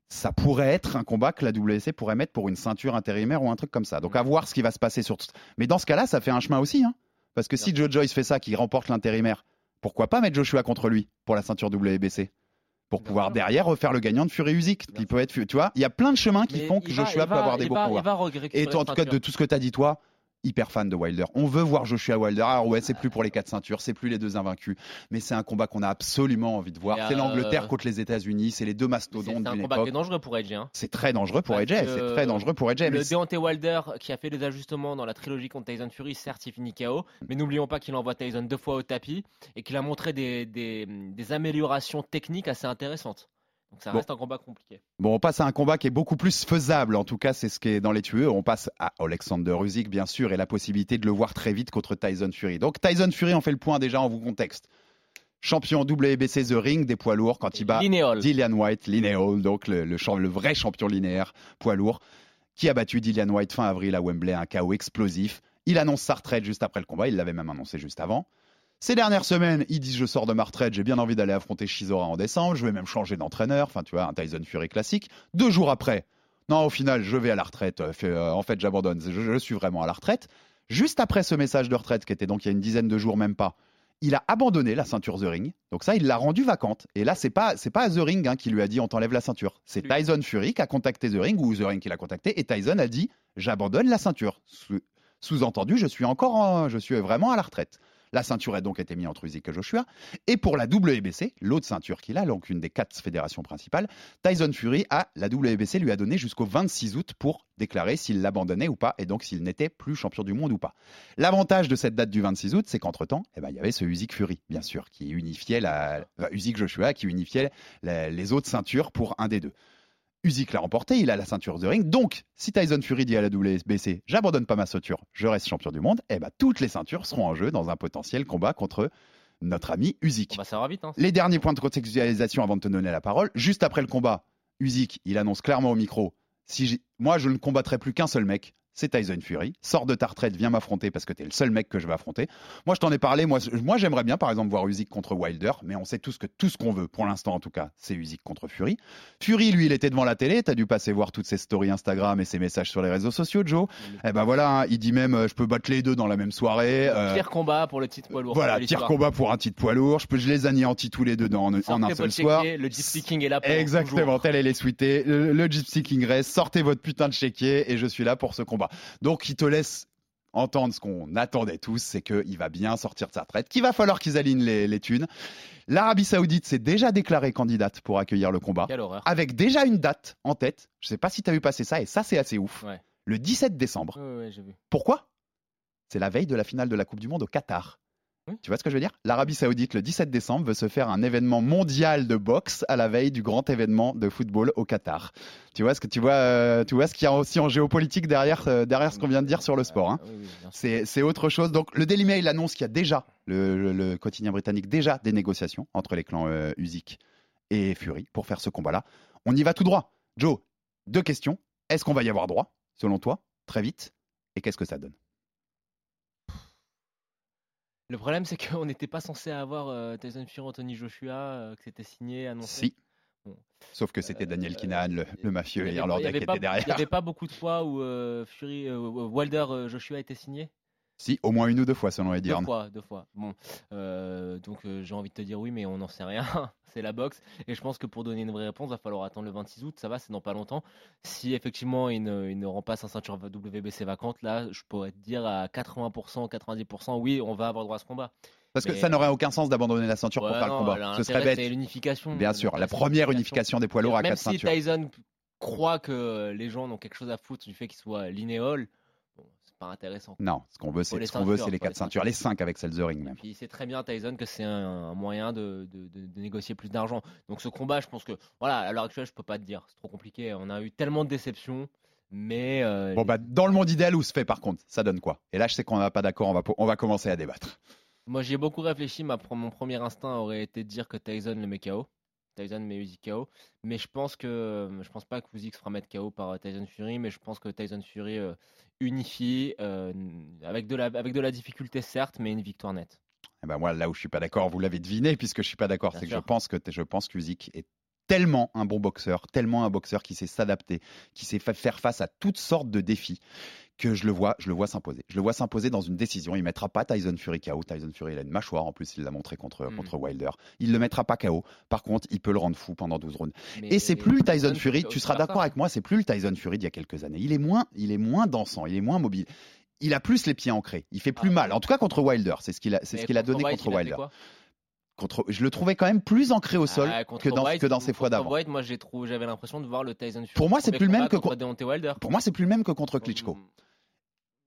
Ça pourrait être un combat que la WBC pourrait mettre pour une ceinture intérimaire ou un truc comme ça. Donc à voir ce qui va se passer sur. Mais dans ce cas-là, ça fait un chemin aussi, hein. Parce que si Joe Joyce fait ça, qui remporte l'intérimaire, pourquoi pas mettre Joshua contre lui pour la ceinture WBC pour pouvoir derrière refaire le gagnant de Fury Usyk. Il peut être, tu vois, il y a plein de chemins qui font que Joshua peut avoir des beaux combats. Et toi, en tout cas, de tout ce que tu as dit, toi, hyper fan de Wilder. On veut voir Joshua Wilder. Alors ouais, c'est plus pour les quatre ceintures, c'est plus les deux invaincus, mais c'est un combat qu'on a absolument envie de voir. C'est l'Angleterre contre les États-Unis, c'est les deux mastodontes C'est un combat qui est dangereux pour Edge. Hein. C'est très dangereux pour Edge. C'est très dangereux pour Edge. Le Deontay Wilder qui a fait des ajustements dans la trilogie contre Tyson Fury, certes, il finit KO, mais n'oublions pas qu'il envoie Tyson deux fois au tapis et qu'il a montré des, des améliorations techniques assez intéressantes. Donc ça reste un combat compliqué. Bon, on passe à un combat qui est beaucoup plus faisable. En tout cas, c'est ce qui est dans les tueux. On passe à Alexander Usyk, bien sûr, et la possibilité de le voir très vite contre Tyson Fury. Donc Tyson Fury, on fait le point déjà en vous contexte. Champion WBC The Ring des poids lourds quand il bat Dillian White, Lineal, donc le, le, vrai champion linéaire poids lourd, qui a battu Dillian White fin avril à Wembley, un chaos explosif. Il annonce sa retraite juste après le combat, il l'avait même annoncé juste avant. Ces dernières semaines, il dit je sors de ma retraite, j'ai bien envie d'aller affronter Shizora en décembre, je vais même changer d'entraîneur, enfin tu vois, un Tyson Fury classique. Deux jours après, non, au final, je vais à la retraite, euh, euh, en fait j'abandonne, je, suis vraiment à la retraite. Juste après ce message de retraite, qui était donc il y a une dizaine de jours, même pas, il a abandonné la ceinture The Ring. Donc ça, il l'a rendue vacante. Et là, c'est pas c'est pas The Ring hein, qui lui a dit on t'enlève la ceinture. C'est Tyson Fury qui a contacté The Ring ou The Ring qui l'a contacté et Tyson a dit j'abandonne la ceinture. Sous-entendu, je suis encore je suis vraiment à la retraite. La ceinture a donc été mise entre Usyk et Joshua. Et pour la WBC, l'autre ceinture qu'il a, donc une des quatre fédérations principales, Tyson Fury a la WBC lui a donné jusqu'au 26 août pour déclarer s'il l'abandonnait ou pas, et donc s'il n'était plus champion du monde ou pas. L'avantage de cette date du 26 août, c'est qu'entre-temps, eh ben, il y avait ce Usyk Fury, bien sûr, qui unifiait la... Usyk Joshua, qui unifiait les autres ceintures pour un des deux. Usyk l'a remporté, il a la ceinture de ring. Donc, si Tyson Fury dit à la WBC, j'abandonne pas ma ceinture, je reste champion du monde, eh ben, toutes les ceintures seront en jeu dans un potentiel combat contre notre ami Usyk. ça va vite. Hein. Les derniers points de contextualisation avant de te donner la parole. Juste après le combat, Usyk, il annonce clairement au micro, si moi je ne combattrai plus qu'un seul mec, c'est Tyson Fury. Sors de ta retraite, viens m'affronter parce que t'es le seul mec que je vais affronter. Moi, je t'en ai parlé. Moi, moi j'aimerais bien, par exemple, voir Usyk contre Wilder, mais on sait tous que tout ce qu'on veut, pour l'instant en tout cas, c'est Usyk contre Fury. Fury, lui, il était devant la télé. T'as dû passer voir toutes ses stories Instagram et ses messages sur les réseaux sociaux, Joe. Eh ben voilà, hein, il dit même, euh, je peux battre les deux dans la même soirée. Euh, pire combat pour le titre poids lourd. Voilà, pire combat pour un titre poids lourd. Je peux, je les anéantis tous les deux dans, en, un seul soir. Le Gypsy King est là pour Exactement, tel est les sweeté. Le, le Gypsy King reste. Sortez votre putain de chéquier et je suis là pour ce combat. Donc, te laisse entendre ce qu'on attendait tous, c'est qu'il va bien sortir de sa retraite, qu'il va falloir qu'ils alignent les, thunes. L'Arabie Saoudite s'est déjà déclarée candidate pour accueillir le combat, avec déjà une date en tête. Je ne sais pas si tu as vu passer ça, et ça c'est assez ouf. Le 17 décembre. Pourquoi? C'est la veille de la finale de la Coupe du Monde au Qatar. Tu vois ce que je veux dire? L'Arabie Saoudite, le 17 décembre, veut se faire un événement mondial de boxe à la veille du grand événement de football au Qatar. Tu vois ce que tu vois, euh, tu vois ce qu'il y a aussi en géopolitique derrière, euh, derrière ce qu'on vient de dire sur le sport. Hein c'est autre chose. Donc le Daily Mail annonce qu'il y a déjà le, quotidien britannique déjà des négociations entre les clans euh, Usyk et Fury pour faire ce combat-là. On y va tout droit. Joe, Deux questions. Est-ce qu'on va y avoir droit, selon toi, très vite? Et qu'est-ce que ça donne? Le problème, c'est qu'on n'était pas censé avoir euh, Tyson Fury, Anthony Joshua, euh, que c'était signé, annoncé. Si. Sauf que c'était Daniel Kinahan, le, le mafieux irlandais avait qui était derrière. Il n'y avait pas beaucoup de fois où euh, Fury, euh, Wilder euh, Joshua était signé Si, au moins une ou deux fois, selon Eddie Deux fois, deux fois. Bon, euh, donc euh, j'ai envie de te dire oui, mais on n'en sait rien. c'est la boxe. Et je pense que pour donner une vraie réponse, il va falloir attendre le 26 août. Ça va, c'est dans pas longtemps. Si effectivement il ne, il ne rend pas sa ceinture WBC vacante, là, je pourrais te dire à 80%, 90%, oui, on va avoir droit à ce combat. Parce que Mais- ça n'aurait aucun sens d'abandonner la ceinture pour faire le combat. Ce serait bête. C'est l'unification. Bien sûr, la première unification des poids lourds à Même quatre si ceintures. Tyson croit que les gens n'ont quelque chose à foutre du fait qu'il soit linéol, bon, c'est pas intéressant. Non, ce qu'on veut, c'est ce qu'on veut, c'est les quatre ceintures, les cinq avec Selzering même. Puis c'est très bien Tyson que c'est un, un moyen de, de- de- de négocier plus d'argent. Donc ce combat, je pense que voilà, à l'heure actuelle, je peux pas te dire, c'est trop compliqué. On a eu tellement de déceptions, mais euh, Bon bah dans le monde idéal où se fait par contre, ça donne quoi? Et là je sais qu'on n'est pas d'accord, on va on va commencer à débattre. moi j'y ai beaucoup réfléchi. Ma, mon premier instinct aurait été de dire que Tyson le met KO. Tyson met Usyk KO, mais je pense que je pense pas que Usyk se fera mettre KO par euh, Tyson Fury, mais je pense que Tyson Fury euh, unifie euh, avec de la avec de la difficulté certes, mais une victoire nette. Eh ben moi là où je suis pas d'accord, vous l'avez deviné puisque je suis pas d'accord, c'est que je pense que je pense est tellement un bon boxeur, tellement un boxeur qui sait s'adapter, qui sait fa- faire face à toutes sortes de défis que je le vois, je le vois s'imposer. Je le vois s'imposer dans une décision. Il mettra pas Tyson Fury KO. Tyson Fury, il a une mâchoire. En plus, il l'a montré contre, Mm. contre Wilder. Il le mettra pas KO. Par contre, il peut le rendre fou pendant 12 rounds. Mais Et c'est plus le Tyson Fury. Tu seras d'accord avec moi, c'est plus le Tyson Fury d'il y a quelques années. Il est moins, il est moins dansant. Il est moins mobile. Il a plus les pieds ancrés. Il fait plus Ah. mal. En tout cas contre Wilder. C'est ce qu'il a, c'est ce qu'il a donné contre Wilder. Contre, je le trouvais quand même plus ancré au sol Ah, que dans, White, que dans ses fois d'avant. Moi j'avais l'impression de voir le Tyson Fury. Pour moi, c'est plus le même que contre con- Deontay Wilder. Pour moi, c'est plus le même que contre Klitschko.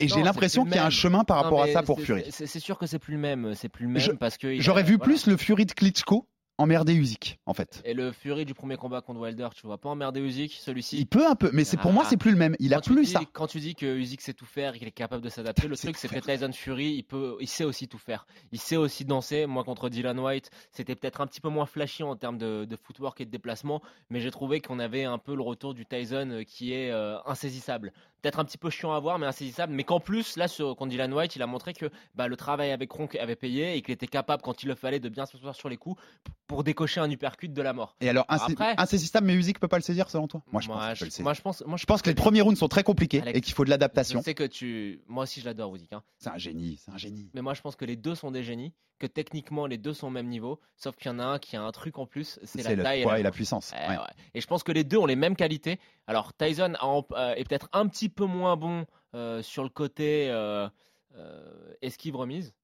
Et j'ai l'impression qu'il y a un chemin par Non, rapport à ça pour Fury. C'est sûr que c'est plus le même, c'est plus le même Je- parce que J'aurais vu voilà. plus le Fury de Klitschko emmerder Usyk, en fait. Et le Fury du premier combat contre Wilder, tu vois pas emmerder Usyk, celui-ci? Il peut un peu, mais c'est pour moi, Ah. c'est plus le même. Il a plus dis- ça. Quand tu dis que Usyk sait tout faire qu'il est capable de s'adapter, le truc c'est que Tyson Fury, il peut, il sait aussi tout faire. Il sait aussi danser. Moi contre Dylan White, c'était peut-être un petit peu moins flashy en termes de, de footwork et de déplacement, mais j'ai trouvé qu'on avait un peu le retour du Tyson euh, qui est euh, insaisissable. Peut-être un petit peu chiant à voir, mais insaisissable. Mais qu'en plus, là, sur, contre Dylan White, il a montré que bah, le travail avec Kronk avait payé et qu'il était capable, quand il le fallait, de bien s'asseoir sur les coups pour décocher un uppercut de la mort. Et alors, Après- insaisissable, mais Usyk peut pas le saisir selon toi? Moi, je pense Moi, le saisir. moi, je pense, moi, Je pense que les premiers rounds sont très compliqués Alex, et qu'il faut de l'adaptation. Sais que tu. Moi aussi, je l'adore, Usyk. hein. C'est un génie, c'est un génie. Mais moi, je pense que les deux sont des génies, que techniquement, les deux sont au même niveau, sauf qu'il y en a un qui a un truc en plus, c'est la C'est le taille poids et la puissance. Ouais, ouais. ouais. Et je pense que les deux ont les mêmes qualités. Alors, Tyson a euh, est peut-être un petit peu moins bon sur le côté esquive remise,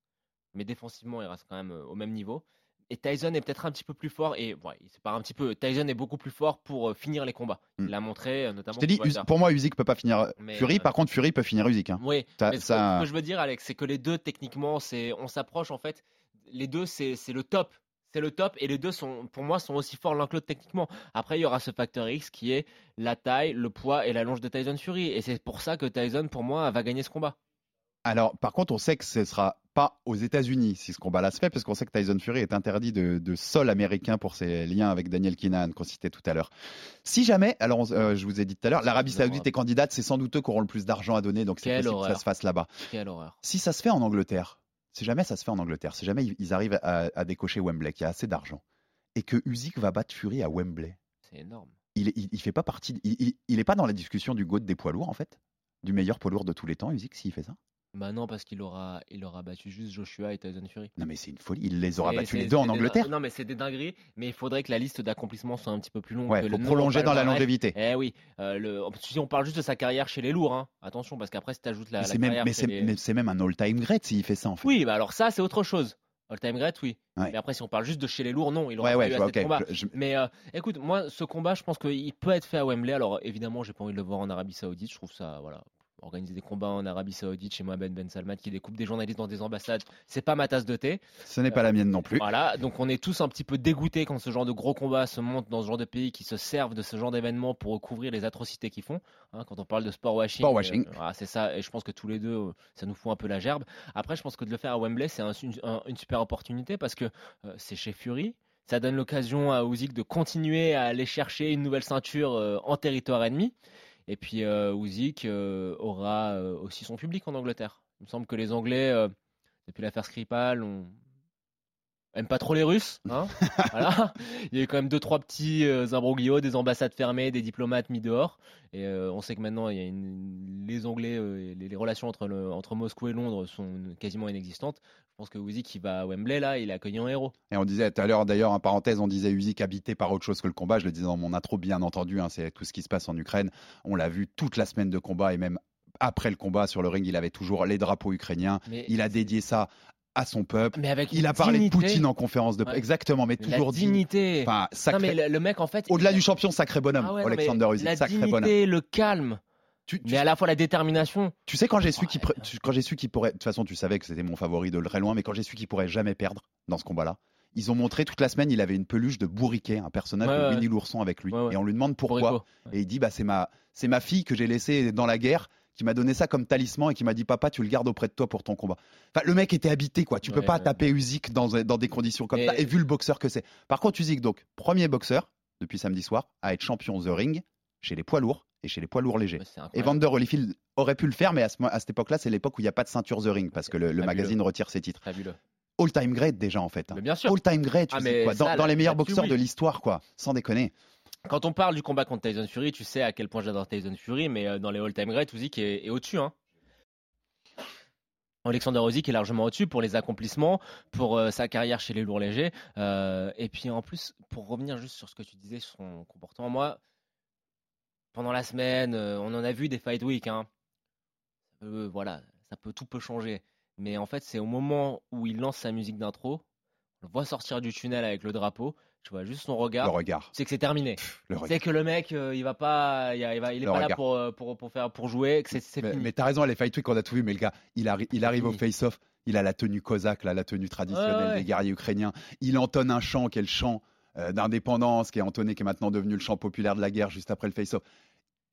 mais défensivement, il reste quand même au même niveau. Et Tyson est peut-être un petit peu plus fort, et ouais, c'est pas un petit peu. Tyson est beaucoup plus fort pour finir les combats. Mm. Il l'a montré, notamment. Je t'ai dit, pour moi, Usyk peut pas finir Mais, Fury. euh, Par contre, Fury peut finir Usyk. hein. Oui, Ça- mais ce, ça- que, ce que je veux dire, Alex, c'est que les deux, techniquement, c'est, on s'approche en fait. Les deux, c'est le top. C'est le top et les deux sont, pour moi, sont aussi forts l'un que l'autre techniquement. Après, il y aura ce facteur X qui est la taille, le poids et la longe de Tyson Fury. Et c'est pour ça que Tyson, pour moi, va gagner ce combat. Alors, par contre, on sait que ce sera pas aux États-Unis si ce combat-là se fait, parce qu'on sait que Tyson Fury est interdit de, de sol américain pour ses liens avec Daniel Kinahan, qu'on citait tout à l'heure. Si jamais, alors euh, je vous ai dit tout à l'heure, l'Arabie Saoudite est candidate, c'est sans doute eux qui auront le plus d'argent à donner, donc c'est possible que ça horreur. se fasse là-bas. Quelle horreur. Si ça se fait en Angleterre, si jamais ça se fait en Angleterre, si jamais ils- arrivent à, à décocher Wembley, qu'il y a assez d'argent, et que Usyk va battre Fury à Wembley, C'est énorme. il, il, il fait pas partie, il, il, il est pas dans la discussion du GOAT des poids lourds en fait, du meilleur poids lourd de tous les temps, Usyk, s'il fait ça? Bah non, parce qu'il aura, il aura battu juste Joshua et Tyson Fury. Non mais c'est une folie, il les aura Et battus c'est- les deux en Angleterre. Non, mais c'est des dingueries. Mais il faudrait que la liste d'accomplissements soit un petit peu plus longue. Ouais, faut le prolonger dans la palmarès. longévité. Eh oui. euh, le... Si on parle juste de sa carrière chez les lourds, hein. attention, parce qu'après, si tu ajoutes la, Mais la c'est même, carrière mais chez c'est, les- mais c'est même un all-time great s'il fait ça en fait. Oui, bah alors ça, c'est autre chose. All-time great, oui. Ouais. Mais après, si on parle juste de chez les lourds, non, il aura Ouais, pas ouais, eu je assez vois, de ok. combats. Je- je- Mais euh, écoute, moi, ce combat, je pense qu'il peut être fait à Wembley. Alors, évidemment, j'ai pas envie de le voir en Arabie Saoudite. Je trouve ça, voilà. Organiser des combats en Arabie Saoudite chez Mohamed Ben Salman qui découpe des journalistes dans des ambassades, c'est pas ma tasse de thé. Ce n'est pas la mienne non plus. Voilà, donc on est tous un petit peu dégoûtés quand ce genre de gros combats se monte dans ce genre de pays qui se servent de ce genre d'événements pour recouvrir les atrocités qu'ils font. Hein, quand on parle de sport washing, Sport washing. euh, voilà, c'est ça. Et je pense que tous les deux, euh, ça nous fout un peu la gerbe. Après, je pense que de le faire à Wembley, c'est un- une, un- une super opportunité parce que euh, c'est chez Fury. Ça donne l'occasion à Usyk de continuer à aller chercher une nouvelle ceinture euh, en territoire ennemi. Et puis euh, euh, aura euh, aussi son public en Angleterre. Il me semble que les Anglais, euh, depuis l'affaire Skripal, on aime pas trop les Russes. hein. voilà. Il y a eu quand même deux trois petits euh, imbroglios, des ambassades fermées, des diplomates mis dehors. Et euh, on sait que maintenant, il y a une- les Anglais, euh, les, les relations entre, le- entre Moscou et Londres sont quasiment inexistantes. Je pense que Usyk, qui va à Wembley là, il est accueilli en héros. Et on disait tout à l'heure, d'ailleurs, en parenthèse, on disait Usyk habité par autre chose que le combat. Je le disais dans mon intro, bien entendu, hein, c'est tout ce qui se passe en Ukraine. On l'a vu toute la semaine de combat et même après le combat sur le ring, il avait toujours les drapeaux ukrainiens. Mais- Il a dédié ça à son peuple. Mais avec Il a parlé de. Poutine en conférence de Ouais. exactement, mais La toujours dit. dignité. Enfin, sacré- Non, mais le, mec, en fait. Au-delà du champion, sacré bonhomme, Ah ouais, Alexander Usyk, La sacré dignité, bonhomme. le calme. Tu- tu- Mais à la fois la détermination. Tu sais, quand j'ai su qu'il pre- tu- quand j'ai su qu'il pourrait, de toute façon, tu savais que c'était mon favori de très loin, mais quand j'ai su qu'il pourrait jamais perdre dans ce combat-là, ils ont montré toute la semaine, il avait une peluche de bourriquet, un personnage de. Winnie l'ourson avec lui, et on lui demande pourquoi, et il dit bah c'est ma, c'est ma fille que j'ai laissée dans la guerre, qui m'a donné ça comme talisman et qui m'a dit papa tu le gardes auprès de toi pour ton combat. Enfin, le mec était habité quoi, tu peux Ouais, pas ouais. taper Usyk dans, dans des conditions comme Et- ça, et vu le boxeur que c'est. Par contre Usyk donc premier boxeur depuis samedi soir à être champion The Ring chez les poids lourds et chez les poids lourds légers. Ouais, Et. Vander Holyfield aurait pu le faire, mais à, ce à cette époque-là, c'est l'époque où il n'y a pas de ceinture The Ring, parce que le, magazine retire ses titres. Fabuleux. All-time great déjà, en fait. hein. Mais bien sûr. All-time great, Ah, tu sais, quoi. Dans, ça, dans les meilleurs boxeurs oui. de l'histoire, quoi. Sans déconner. Quand on parle du combat contre Tyson Fury, tu sais à quel point j'adore Tyson Fury, mais euh, dans les all-time greats, Usyk est, est au-dessus. Hein. Alexander Usyk est largement au-dessus pour les accomplissements, pour euh, sa carrière chez les lourds légers. Euh, et puis en plus, pour revenir juste sur ce que tu disais sur son comportement, moi, pendant la semaine, on en a vu des fight week. Hein. Voilà, ça peut tout peut changer. Mais en fait, c'est au moment où il lance sa musique d'intro, on le voit sortir du tunnel avec le drapeau. Tu vois juste son regard. Le regard. C'est que c'est terminé. C'est que le mec, euh, il va pas, il, il va- il est Le pas là pour, euh, pour, pour faire pour jouer. Que c'est, c'est Mais, fini. mais t'as raison, les fight week, on a tout vu, mais le gars, il, arri- il arrive au face-off, il a la tenue cosaque, là, la tenue traditionnelle Ouais, ouais. des guerriers ukrainiens. Il entonne un chant qui est le chant euh, d'indépendance, qui est entonné, qui est maintenant devenu le chant populaire de la guerre juste après le face-off.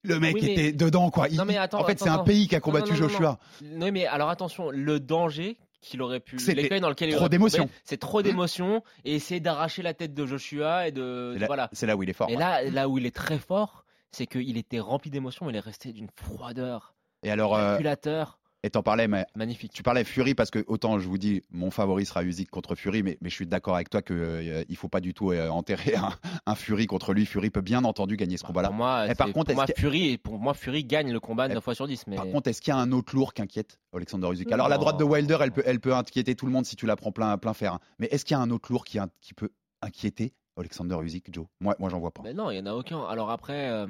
Le mec Oui, mais- était dedans, quoi. Il- Non, mais attends, en fait, c'est un pays qui a combattu non, non, non, Joshua. Non, mais alors attention, le danger qu'il aurait pu, l'écueil dans lequel il trop d'émotions. c'est trop d'émotions et essayer d'arracher la tête de Joshua et de C'est là, voilà. c'est là où il est fort. Et là, là où il est très fort, c'est qu'il était rempli d'émotions, mais il est resté d'une froideur, Et alors, euh, calculateur, et t'en parlais, mais magnifique. Tu parlais Fury parce que autant je vous dis mon favori sera Usyk contre Fury, mais, mais je suis d'accord avec toi que euh, il faut pas du tout euh, enterrer un, un Fury contre lui. Fury peut bien entendu gagner ce combat-là. Pour moi, Et par contre, pour moi, Fury, pour moi, Fury gagne le combat Et 9 fois sur 10. Mais Par contre, est-ce qu'il y a un autre lourd qui inquiète Alexander Usyk? Non. Alors la droite de Wilder, elle peut, elle peut inquiéter tout le monde si tu la prends plein, plein fer. hein. Mais est-ce qu'il y a un autre lourd qui, peut inquiéter Alexander Usyk, Joe? Moi, moi, j'en vois pas. Ben non, il n'y en a aucun. Alors après, euh,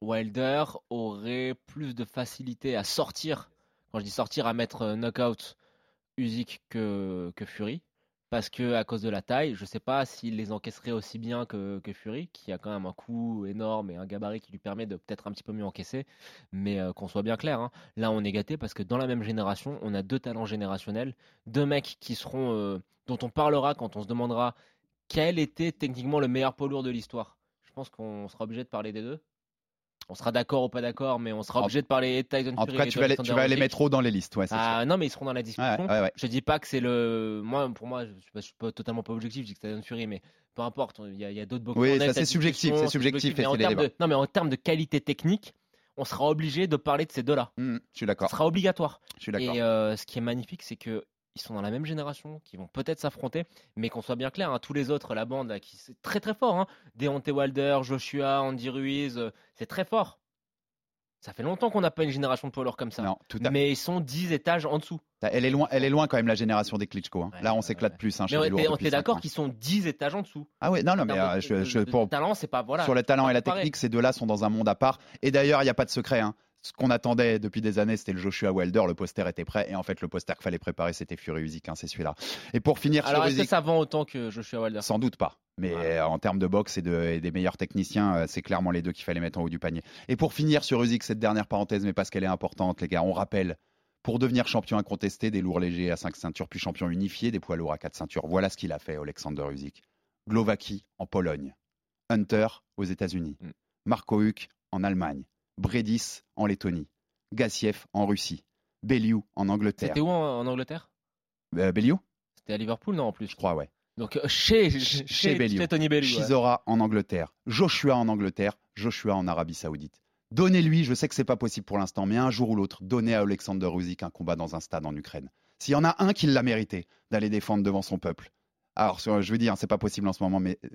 Wilder aurait plus de facilité à sortir, quand je dis sortir, à mettre euh, knockout Usyk que, Fury. Parce que à cause de la taille, je sais pas s'il les encaisserait aussi bien que, que Fury, qui a quand même un coup énorme et un gabarit qui lui permet de peut-être un petit peu mieux encaisser. Mais euh, qu'on soit bien clair, hein, là on est gâté parce que dans la même génération, on a deux talents générationnels, deux mecs qui seront, euh, dont on parlera quand on se demandera quel était techniquement le meilleur poids lourd de l'histoire. Je pense qu'on sera obligé de parler des deux. On sera d'accord ou pas d'accord, mais on sera En- obligé de parler de Tyson En Fury tout cas, tu vas, les, Alexander tu vas les Usyk. mettre haut dans les listes. Ouais, Ah, non, mais ils seront dans la discussion. Ouais, ouais. Je dis pas que c'est le. Moi, pour moi, je suis je suis pas totalement pas objectif. Je dis que Tyson Fury, mais peu importe. Il y a, d'autres boxeurs. Oui, ça, c'est subjectif, c'est subjectif, mais en de-. Non, mais en termes de qualité technique, on sera obligé de parler de ces deux-là. Hmm, je suis Ce d'accord. sera obligatoire. Je suis d'accord. Et euh, ce qui est magnifique, c'est que ils sont dans la même génération, qui vont peut-être s'affronter, mais qu'on soit bien clair, hein, tous les autres, la bande, là, qui c'est très très fort. Hein, Deontay Wilder, Joshua, Andy Ruiz, euh, c'est très fort. Ça fait longtemps qu'on n'a pas une génération de poids lourds comme ça. Non, tout à mais ils sont 10 étages en dessous. Elle est loin, elle est loin quand même la génération des Klitschko. hein. Ouais, Là, on s'éclate ouais. plus. Hein, mais on cinq d'accord qu'ils sont 10 étages en dessous. Ah ouais, non, non, mais euh, je, pour, talent, c'est pas voilà. sur le talent et la technique, ces deux-là sont dans un monde à part. Et d'ailleurs, il n'y a pas de secret. hein. Ce qu'on attendait depuis des années, c'était le Joshua Wilder. Le poster était prêt. Et en fait, le poster qu'il fallait préparer, c'était Fury Usyk. hein, c'est celui-là. Et pour finir Alors sur est-ce que ça vend autant que Joshua Wilder? Sans doute pas. Mais euh, en termes de boxe et, de, et des meilleurs techniciens, euh, c'est clairement les deux qu'il fallait mettre en haut du panier. Et pour finir sur Usyk, cette dernière parenthèse, mais parce qu'elle est importante, les gars, on rappelle. Pour devenir champion incontesté des lourds légers à 5 ceintures, puis champion unifié des poids lourds à 4 ceintures, voilà ce qu'il a fait, Alexander Usyk. Glovaki en Pologne, Hunter aux États-Unis, Mm. Marco Huck en Allemagne, Bredis en Lettonie, Gassiev en Russie, Belliou en Angleterre. C'était où en, en Angleterre? Euh, C'était à Liverpool, non en plus? Je crois, ouais. Donc euh, chez, chez, Chez Bellew. Tony Bellew. ouais. Chisora en Angleterre, Joshua en Angleterre, Joshua en Arabie Saoudite. Donnez-lui, je sais que c'est pas possible pour l'instant, mais un jour ou l'autre, donnez à Alexander Usyk un combat dans un stade en Ukraine. S'il y en a un qui l'a mérité d'aller défendre devant son peuple. Alors, je veux dire, c'est pas possible en ce moment, mais euh,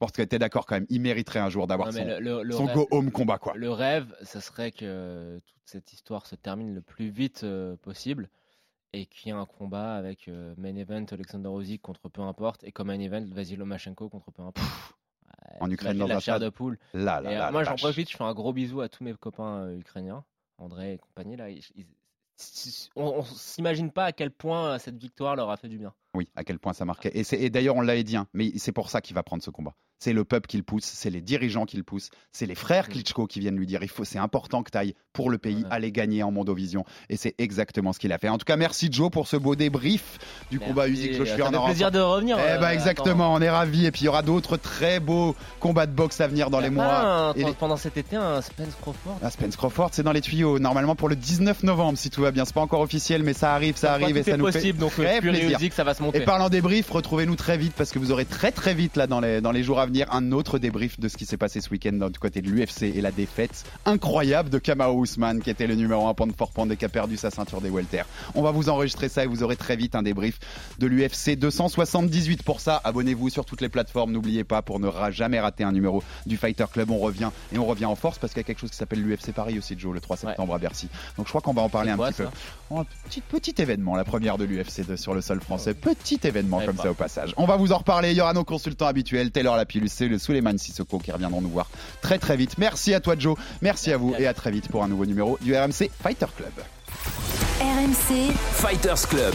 je pense que tu es d'accord quand même. Il mériterait un jour d'avoir son, le- le- le son rêve- go home combat, quoi. Le rêve, ce serait que toute cette histoire se termine le plus vite euh, possible et qu'il y ait un combat avec euh, main event Alexander Usyk contre peu importe et comme main event Vasily Lomachenko contre peu importe. Ouais, En Ukraine, dans la chair de poule. Là, là, Et, euh, là, moi, j'en profite, je fais un gros bisou à tous mes copains euh, ukrainiens, André et compagnie. Là, Ils- ils- on, on s'imagine pas à quel point cette victoire leur a fait du bien. Oui, à quel point ça marquait. Et, et d'ailleurs, on l'a dit, hein, mais c'est pour ça qu'il va prendre ce combat. C'est le peuple qui le pousse, c'est les dirigeants qui le poussent, c'est les frères Mm. Klitschko qui viennent lui dire il faut, c'est important que tu ailles pour le pays, aller gagner en Mondovision. Et c'est exactement ce qu'il a fait. En tout cas, merci Joe pour ce beau débrief du Merci, combat Usyk euh, Joshua. ça On fait plaisir de revenir. Eh euh, ben exactement, on est ravis. Et puis il y aura d'autres très beaux combats de boxe à venir dans les mois. un- et les- Pendant cet été, un Spence Crawford. Ah, Spence Crawford, c'est dans les tuyaux. Normalement pour le 19 novembre, si tout va bien. C'est pas encore officiel, mais ça arrive, ça arrive et ça nous possible, fait donc très euh, Fury plaisir. Ça va se monter. Et parlant débrief, retrouvez-nous très vite parce que vous aurez très très vite là dans les, dans les jours à venir un autre débrief de ce qui s'est passé ce week-end du côté de l'UFC et la défaite incroyable de Kamau Ousmane qui était le numéro 1 pound for pound et qui a perdu sa ceinture des welter. On va vous enregistrer ça et vous aurez très vite un débrief de l'UFC 278 pour ça. Abonnez-vous sur toutes les plateformes, n'oubliez pas pour ne jamais rater un numéro du Fighter Club. On revient et on revient en force parce qu'il y a quelque chose qui s'appelle l'UFC Paris aussi Joe le 3 septembre à Bercy. Donc je crois qu'on va en parler un quoi, petit peu. Oh, Un petit, petit événement, la première de l'UFC sur le sol français. Petit événement Eh comme ben. ça au passage. On va vous en reparler. Il y aura nos consultants habituels, Taylor Lapillus et le Suleiman Sissoko qui reviendront nous voir très très vite. Merci à toi Joe, merci à vous et à très vite pour un nouveau numéro du RMC Fighter Club. RMC, Fighters Club.